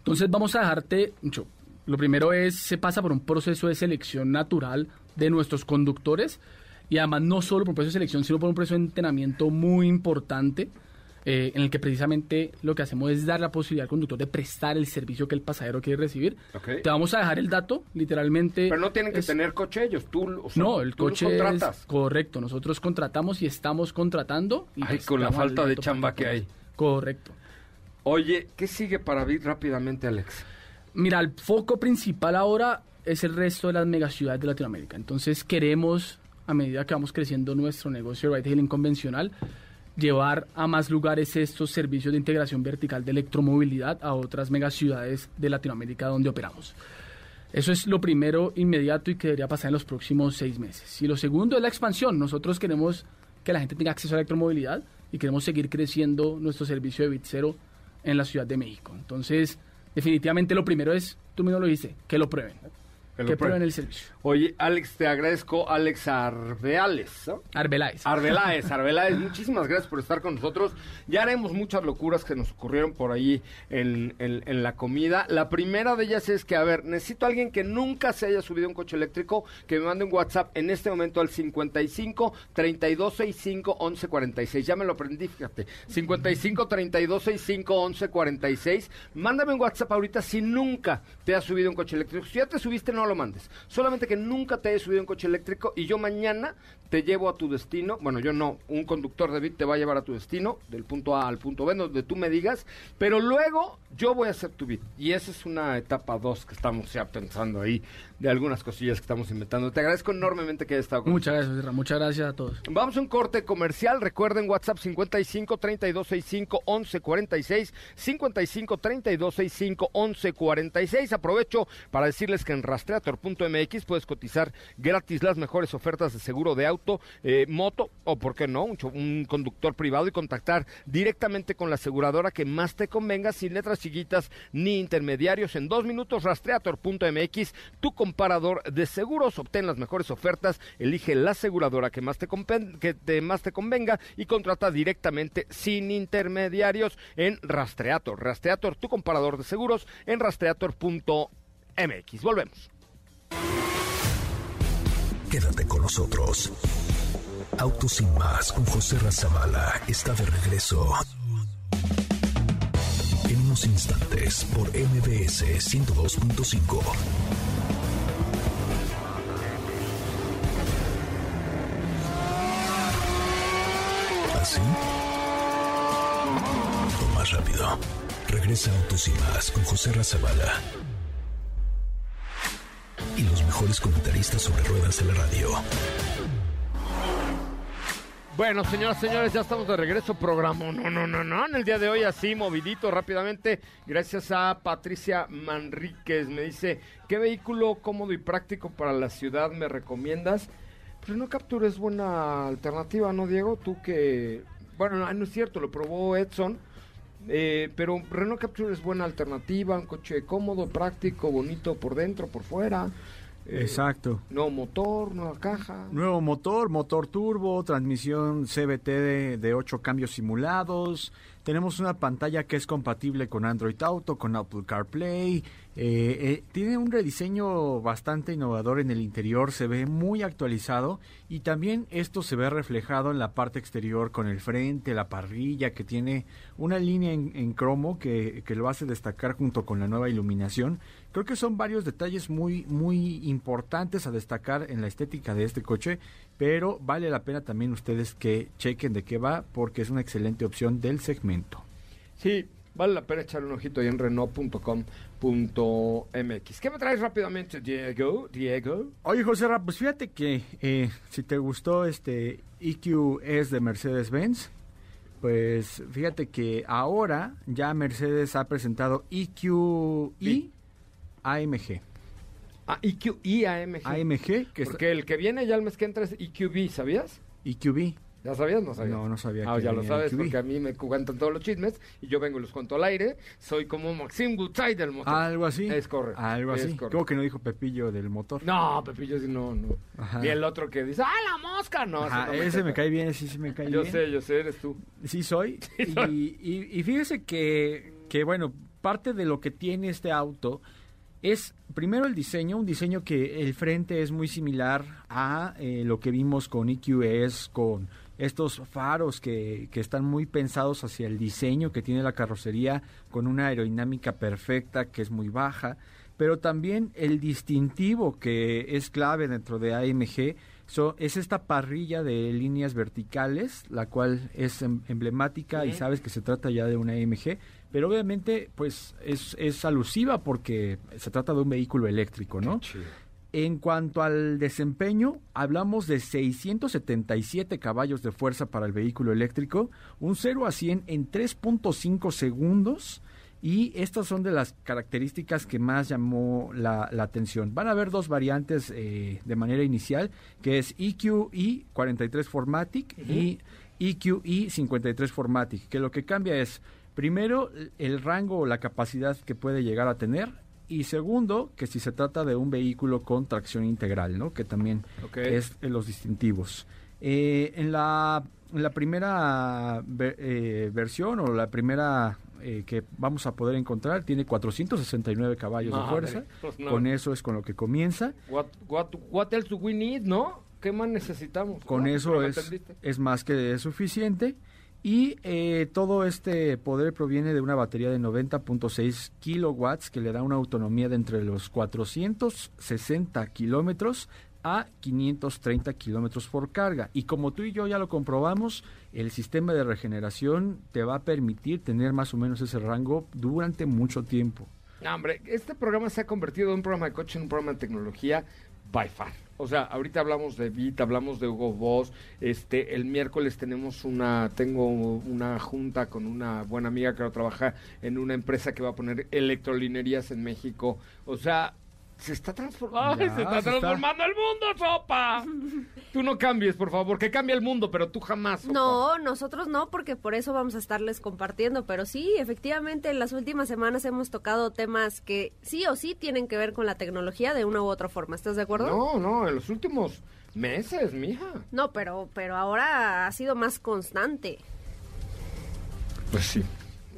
Entonces vamos a dejarte, mucho. Lo primero es, se pasa por un proceso de selección natural de nuestros conductores y además no solo por un proceso de selección, sino por un proceso de entrenamiento muy importante eh, en el que precisamente lo que hacemos es dar la posibilidad al conductor de prestar el servicio que el pasajero quiere recibir. Te vamos a dejar el dato, literalmente. Pero no tienen que es- tener coche ellos. Tú, o sea, No, el tú los coche es contratas. correcto. Nosotros contratamos y estamos contratando. Y Ay, pues con la falta de chamba que hay. Correcto. Oye, ¿qué sigue para Bit rápidamente, Alex? Mira, el foco principal ahora es el resto de las megaciudades de Latinoamérica. Entonces queremos, a medida que vamos creciendo nuestro negocio de ride hailing convencional, llevar a más lugares estos servicios de integración vertical de electromovilidad a otras megaciudades de Latinoamérica donde operamos. Eso es lo primero inmediato y que debería pasar en los próximos seis meses. Y lo segundo es la expansión. Nosotros queremos que la gente tenga acceso a la electromovilidad y queremos seguir creciendo nuestro servicio de Bitsero en la Ciudad de México. Entonces, definitivamente lo primero es, tú mismo lo dijiste, que lo prueben. Que Que, lo prueben. el servicio. Oye, Alex, te agradezco. Alex Arbeales, ¿no? Arbeláez. Arbeláez, Arbeláez, muchísimas gracias por estar con nosotros. Ya haremos muchas locuras que nos ocurrieron por ahí en, en- en la comida. La primera de ellas es que, a ver, necesito a alguien que nunca se haya subido a un coche eléctrico, que me mande un WhatsApp en este momento al 55 32 65 11 46. Ya me lo aprendí, fíjate. 55 32 65 11 46. Mándame un WhatsApp ahorita si nunca te has subido a un coche eléctrico. Si ya te subiste, no lo mandes. Solamente que nunca te hayas subido un coche eléctrico y yo mañana te llevo a tu destino. Bueno, yo no, un conductor de Bit te va a llevar a tu destino, del punto A al punto B, donde tú me digas, pero luego yo voy a hacer tu Bit. Y esa es una etapa 2 que estamos ya pensando ahí, de algunas cosillas que estamos inventando. Te agradezco enormemente que hayas estado con Muchas gracias, Isra. Muchas gracias a todos. Vamos a un corte comercial. Recuerden WhatsApp 55 32 65 11 46. 55 32 65 11 46. Aprovecho para decirles que en rastreator.mx puedes cotizar gratis las mejores ofertas de seguro de auto, eh, moto o, por qué no, un conductor privado y contactar directamente con la aseguradora que más te convenga sin letras chiquitas ni intermediarios. En dos minutos, rastreator.mx, tu comparador de seguros. Obtén las mejores ofertas, elige la aseguradora que más te, que te- más te convenga y contrata directamente sin intermediarios en Rastreator. Rastreator, tu comparador de seguros en rastreator.mx. Volvemos. Quédate con nosotros. Autos sin más con José Razabala está de regreso. En unos instantes por MBS 102.5. rápido. Regresa Autos sin más con José Razabala. Y los mejores comentaristas sobre ruedas de la radio. Bueno, señoras, señores, ya estamos de regreso. Programa, no, no, no, no. En el día de hoy, así, movidito, rápidamente. Gracias a Patricia Manríquez. Me dice, ¿qué vehículo cómodo y práctico para la ciudad me recomiendas? Pues no Capture es buena alternativa, ¿no, Diego? Tú que... Bueno, no, no es cierto, lo probó Edson. Eh, pero Renault Capture es buena alternativa, un coche cómodo, práctico, bonito por dentro, por fuera. eh, Exacto. Nuevo motor, nueva caja. Nuevo motor, motor turbo, transmisión CBT de, de 8 cambios simulados. Tenemos una pantalla que es compatible con Android Auto, con Apple CarPlay. Eh, eh, tiene un rediseño bastante innovador en el interior, se ve muy actualizado y también esto se ve reflejado en la parte exterior con el frente, la parrilla que tiene una línea en, cromo que lo hace destacar junto con la nueva iluminación. Creo que son varios detalles muy, muy importantes a destacar en la estética de este coche, pero vale la pena también ustedes que chequen de qué va porque es una excelente opción del segmento. Sí, vale la pena echarle un ojito ahí en Renault.com.mx. ¿Qué me traes rápidamente, Diego? Diego. Oye, José Ra, pues fíjate que eh, si te gustó este EQ es de Mercedes-Benz, pues fíjate que ahora ya Mercedes ha presentado EQI AMG. Ah, EQ y AMG. AMG, que Porque el que viene ya el mes que entra es EQB, ¿sabías? EQB. ¿Ya sabías? No sabías. No, no sabía Ah, que ya lo sabes, porque a mí me cuentan todos los chismes y yo vengo y los cuento al aire. Soy como Maxim Gutzai del motor. Algo así. Es correcto. Algo así. correcto. ¿Cómo que no dijo Pepillo del motor? No, Pepillo sí, no, no. Ajá. Y el otro que dice, ¡ah, la mosca! No, Ajá, ese no ese me cae bien, sí, sí me cae Yo bien. sé, yo sé, eres tú. Sí soy. Y, y- y fíjese que, que, bueno, parte de lo que tiene este auto es, primero el diseño, un diseño que el frente es muy similar a eh, lo que vimos con EQS, con estos faros que, que están muy pensados hacia el diseño que tiene la carrocería, con una aerodinámica perfecta, que es muy baja, pero también el distintivo que es clave dentro de AMG so- es esta parrilla de líneas verticales, la cual es em- emblemática y sabes que se trata ya de una AMG, pero obviamente pues es, es alusiva porque se trata de un vehículo eléctrico, ¿no? En cuanto al desempeño, hablamos de 677 caballos de fuerza para el vehículo eléctrico, un 0 a 100 en 3.5 segundos y estas son de las características que más llamó la, la atención. Van a haber dos variantes eh, de manera inicial, que es EQE 43 Formatic y E EQE 53 Formatic, que lo que cambia es, primero, el rango o la capacidad que puede llegar a tener, y segundo, que si se trata de un vehículo con tracción integral, ¿no? Que también Ok. es los distintivos. Eh, en, la, en la primera eh, versión o la primera eh, que vamos a poder encontrar tiene 469 caballos de fuerza. pues no. Con eso es con lo que comienza. What, what, what else do we need, no? ¿Qué más necesitamos? Con No, eso es, es más que suficiente. Y eh, todo este poder proviene de una batería de 90.6 kilowatts que le da una autonomía de entre los 460 kilómetros a 530 kilómetros por carga. Y como tú y yo ya lo comprobamos, el sistema de regeneración te va a permitir tener más o menos ese rango durante mucho tiempo. Hombre, este programa se ha convertido de un programa de coche en un programa de tecnología by far. O sea, ahorita hablamos de Bit, hablamos de Hugo Boss. Este, el miércoles tenemos una, tengo una junta con una buena amiga que trabaja en una empresa que va a poner electrolinerías en México. O sea, se está transformando. Ya, se está se está- transformando el mundo, sopa. Tú no cambies, por favor, que cambie el mundo, pero tú jamás. Sopa. No, nosotros no, porque por eso vamos a estarles compartiendo, pero sí, efectivamente, en las últimas semanas hemos tocado temas que sí o sí tienen que ver con la tecnología de una u otra forma. ¿Estás de acuerdo? No, no, en los últimos meses, mija. No, pero, pero ahora ha sido más constante. Pues sí.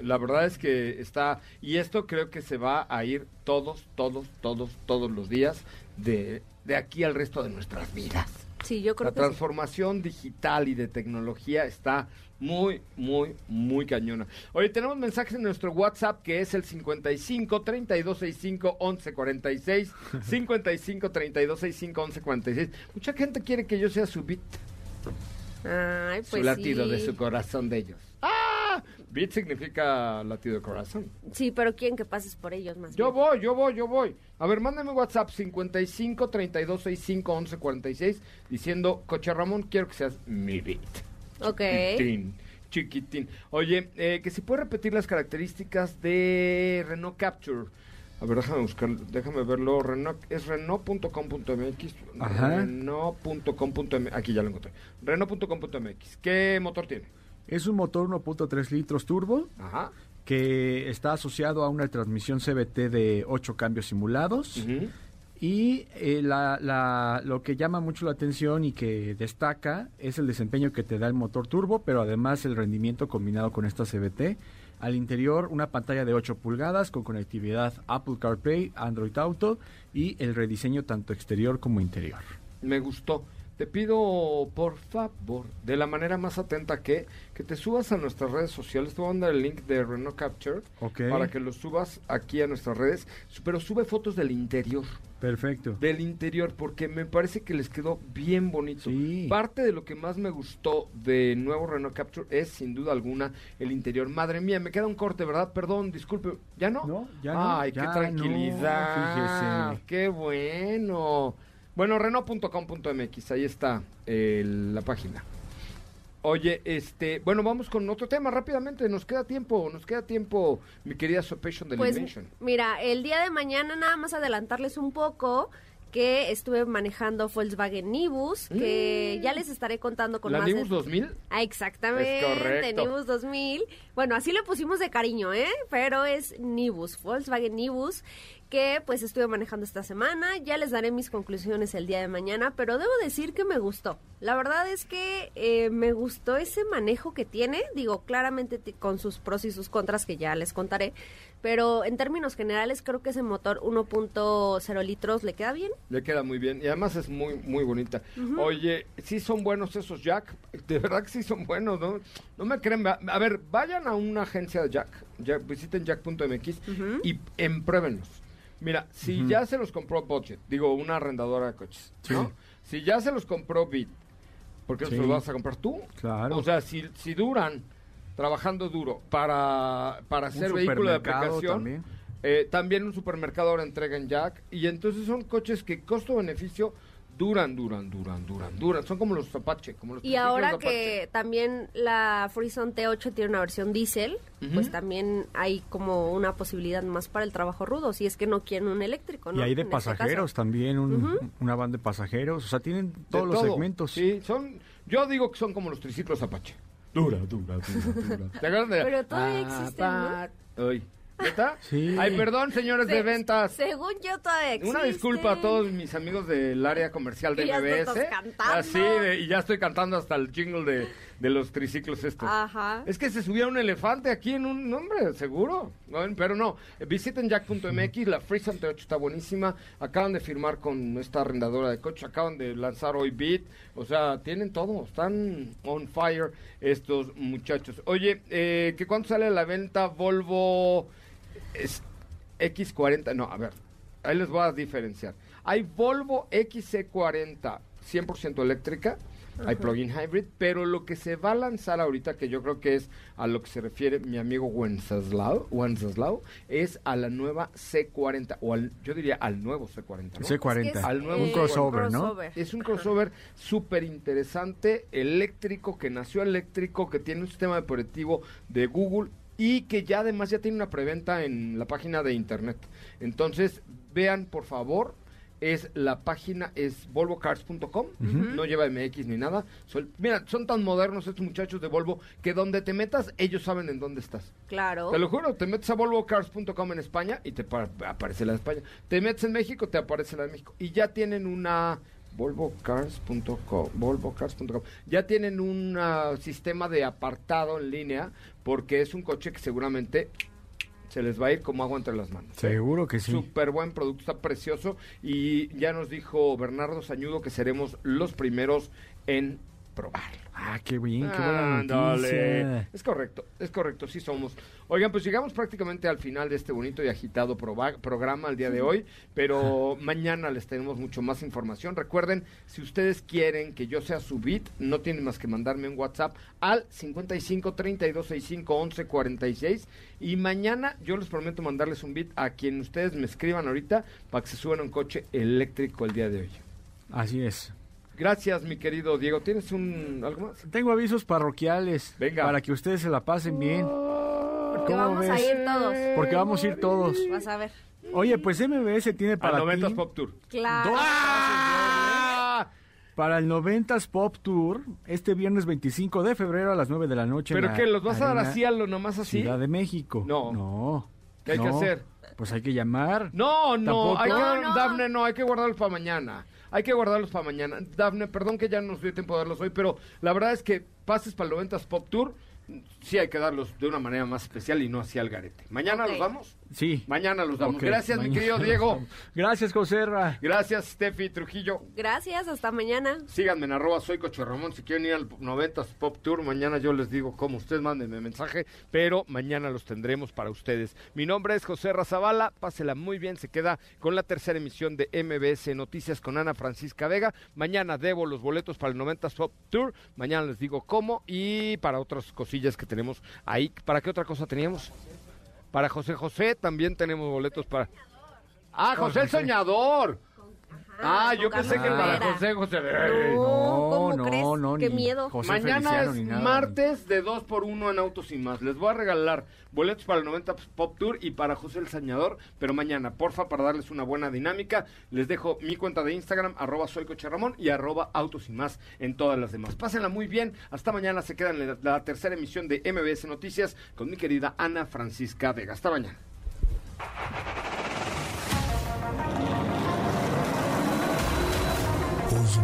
La verdad es que está, y esto creo que se va a ir todos, todos, todos, todos los días de, de aquí al resto de nuestras vidas. Sí, yo creo La que sí. transformación digital y de tecnología está muy, muy, muy cañona. Oye, tenemos mensajes en nuestro WhatsApp que es el 55 3265 1146. 55 3265 1146. Mucha gente quiere que yo sea su beat, Ay, su pues latido sí. de su corazón de ellos. Beat significa latido de corazón. Sí, pero quieren que pases por ellos más Yo bien. voy, yo voy, yo voy. A ver, mándame WhatsApp 55 3265 1146 diciendo, Coche Ramón, quiero que seas mi beat. Ok. Chiquitín, chiquitín. Oye, eh, que si puede repetir las características de Renault Capture. A ver, déjame buscar, déjame verlo. Renault, es Renault.com.mx. Ajá. Renault.com.mx. Aquí ya lo encontré. Renault.com.mx. ¿Qué motor tiene? Es un motor 1.3 litros turbo Ajá. que está asociado a una transmisión CBT de 8 cambios simulados. Y eh, la, la- lo que llama mucho la atención y que destaca es el desempeño que te da el motor turbo, pero además el rendimiento combinado con esta CBT. Al interior una pantalla de 8 pulgadas con conectividad Apple CarPlay, Android Auto y el rediseño tanto exterior como interior. Me gustó. Te pido, por favor, de la manera más atenta que, que te subas a nuestras redes sociales. Te voy a mandar el link de Renault Capture Ok. para que lo subas aquí a nuestras redes. Pero sube fotos del interior. Perfecto. Del interior, porque me parece que les quedó bien bonito. Sí. Parte de lo que más me gustó de nuevo Renault Capture es, sin duda alguna, el interior. Madre mía, me queda un corte, ¿verdad? Perdón, disculpe. ¿Ya no? No, ya no, Ay, qué no, tranquilidad. fíjese. Qué bueno. Bueno, Renault.com.mx, ahí está eh, la página. Oye, este, bueno, vamos con otro tema rápidamente, nos queda tiempo, nos queda tiempo, mi querida Sopation de Pues Invention. mira, el día de mañana nada más adelantarles un poco. que estuve manejando Volkswagen Nibus, que ya les estaré contando con ¿La más Nibus de- 2000? Ah, exactamente, Es correcto. Nibus 2000. Bueno, así le pusimos de cariño, ¿eh? Pero es Nibus, Volkswagen Nibus, que pues estuve manejando esta semana. Ya les daré mis conclusiones el día de mañana, pero debo decir que me gustó. La verdad es que eh, me gustó ese manejo que tiene. Digo, claramente con sus pros y sus contras que ya les contaré. Pero en términos generales creo que ese motor 1.0 litros le queda bien. Le queda muy bien y además es muy muy bonita. Oye, sí son buenos esos Jack, de verdad que sí son buenos, ¿no? No me creen, a ver, vayan a una agencia de Jack, visiten jack.mx y en pruébenlos. Mira, si ya se los compró Budget, digo, una arrendadora de coches, ¿no? Si ya se los compró Bit, ¿por qué no se los vas a comprar tú? Claro. O sea, si, si duran trabajando duro para, para Un hacer vehículo de aplicación, también. eh, también un supermercado ahora entrega en Jack. Y entonces son coches que costo-beneficio duran, duran, duran, duran, duran. Son como los Apache. Como los Y ahora que también la Freezone T8 tiene una versión diésel, pues también hay como una posibilidad más para el trabajo rudo, si es que no quieren un eléctrico, ¿no? Y hay de En este pasajeros también, un- una van de pasajeros. O sea, tienen De todos los todo. segmentos. Sí, son... Yo digo que son como los triciclos Apache. Dura, dura, dura, dura. ¿Te acuerdas de- Pero todavía existen, ¿no? Ay, ¿neta? Sí. Ay, perdón, señores de ventas. Según yo todavía existen. Una disculpa a todos mis amigos del área comercial de Y ya MBS. estás cantando. Así, de- y ya estoy cantando hasta el jingle de, de los triciclos estos. Ajá. Es que se subía un elefante aquí en un nombre, seguro. Pero no, visiten jack.mx, la Freezone T8 está buenísima. Acaban de firmar con esta arrendadora de coches, acaban de lanzar hoy Beat. O sea, tienen todo, están on fire estos muchachos. Oye, eh, ¿que cuánto sale a la venta Volvo es- X40? No, a ver, ahí les voy a diferenciar. Hay Volvo XC40 100% eléctrica, hay plug-in hybrid, pero lo que se va a lanzar ahorita, que yo creo que es a lo que se refiere mi amigo Wenceslao, Wenceslao es a la nueva C40, o al, yo diría al nuevo C40. ¿no? C40. Es que es, Al nuevo un crossover, ¿no? Es un crossover súper interesante, eléctrico, que nació eléctrico, que tiene un sistema operativo de Google y que ya además ya tiene una preventa en la página de internet. Entonces, vean por favor, es la página es volvocars.com, no lleva MX ni nada. Son- mira, son tan modernos estos muchachos de Volvo que donde te metas, ellos saben en dónde estás. Claro. Te lo juro, te metes a volvocars.com en España y te pa- aparece la de España. Te metes en México, te aparece la de México. Y ya tienen una volvocars.com, volvocars.com. Ya tienen un ah, sistema de apartado en línea porque es un coche que seguramente se les va a ir como agua entre las manos. Seguro que sí. Súper buen producto, está precioso. Y ya nos dijo Bernardo Sañudo que seremos los primeros en probarlo. Ah, qué bien, qué buena Ándale. noticia. Es correcto, es correcto, sí somos. Oigan, pues llegamos prácticamente al final de este bonito y agitado proba- programa el día de hoy, pero mañana les tenemos mucho más información. Recuerden, si ustedes quieren que yo sea su beat, no tienen más que mandarme un WhatsApp al 55 32 65 11 46 y mañana yo les prometo mandarles un beat a quien ustedes me escriban ahorita para que se suban a un coche eléctrico el día de hoy. Así es. Gracias, mi querido Diego. ¿Tienes un algo más? Tengo avisos parroquiales. Venga. Para que ustedes se la pasen bien. Porque ¿Cómo vamos a ir todos. Porque vamos a ir todos. Vas a ver. Oye, pues MBS tiene Al para 90 ti, Pop Tour. Claro. Dos ¡Ah! para el 90s Pop Tour este viernes 25 de febrero a las 9 de la noche. en ¿Pero la qué? ¿Los vas a dar así a lo nomás así? Ciudad de México. No. No. ¿Qué hay que no. hacer? Pues hay que llamar. No, no, Tampoco. hay que, No, no. Dafne, no, hay que guardarlos para mañana. Hay que guardarlos para mañana. Dafne, perdón que ya no nos dio tiempo de darlos hoy, pero la verdad es que pases para el 90 Pop Tour, sí hay que darlos de una manera más especial y no así al garete. ¿Mañana los damos? Sí. Mañana los damos. Gracias, mi querido Diego. Gracias, Joserra. Gracias, Steffi Trujillo. Gracias, hasta mañana. Síganme en arroba soy Coche Ramón si quieren ir al 90 Pop Tour. Mañana yo les digo cómo. Ustedes mándenme mensaje, pero mañana los tendremos para ustedes. Mi nombre es José Razabala. Pásela muy bien. Se queda con la tercera emisión de MBS Noticias con Ana Francisca Vega. Mañana debo los boletos para el 90 Pop Tour. Mañana les digo cómo y para otras cosillas que tenemos ahí. ¿Para qué otra cosa teníamos? Para José José también tenemos boletos para... Ah, José el Soñador. Ah, yo pensé que para Rivera. José José. No, ¿cómo no, crees? no, Qué ni miedo. José Mañana Feliciano es ni nada. martes de 2 por 1 en Autos y Más. Les voy a regalar boletos para el 90 Pop Tour y para José el Sañador, pero mañana, porfa, para darles una buena dinámica, les dejo mi cuenta de Instagram, arroba soy Coche Ramón y arroba Autos y Más en todas las demás. Pásenla muy bien. Hasta mañana se quedan en la, la tercera emisión de MBS Noticias con mi querida Ana Francisca Vega. Hasta mañana.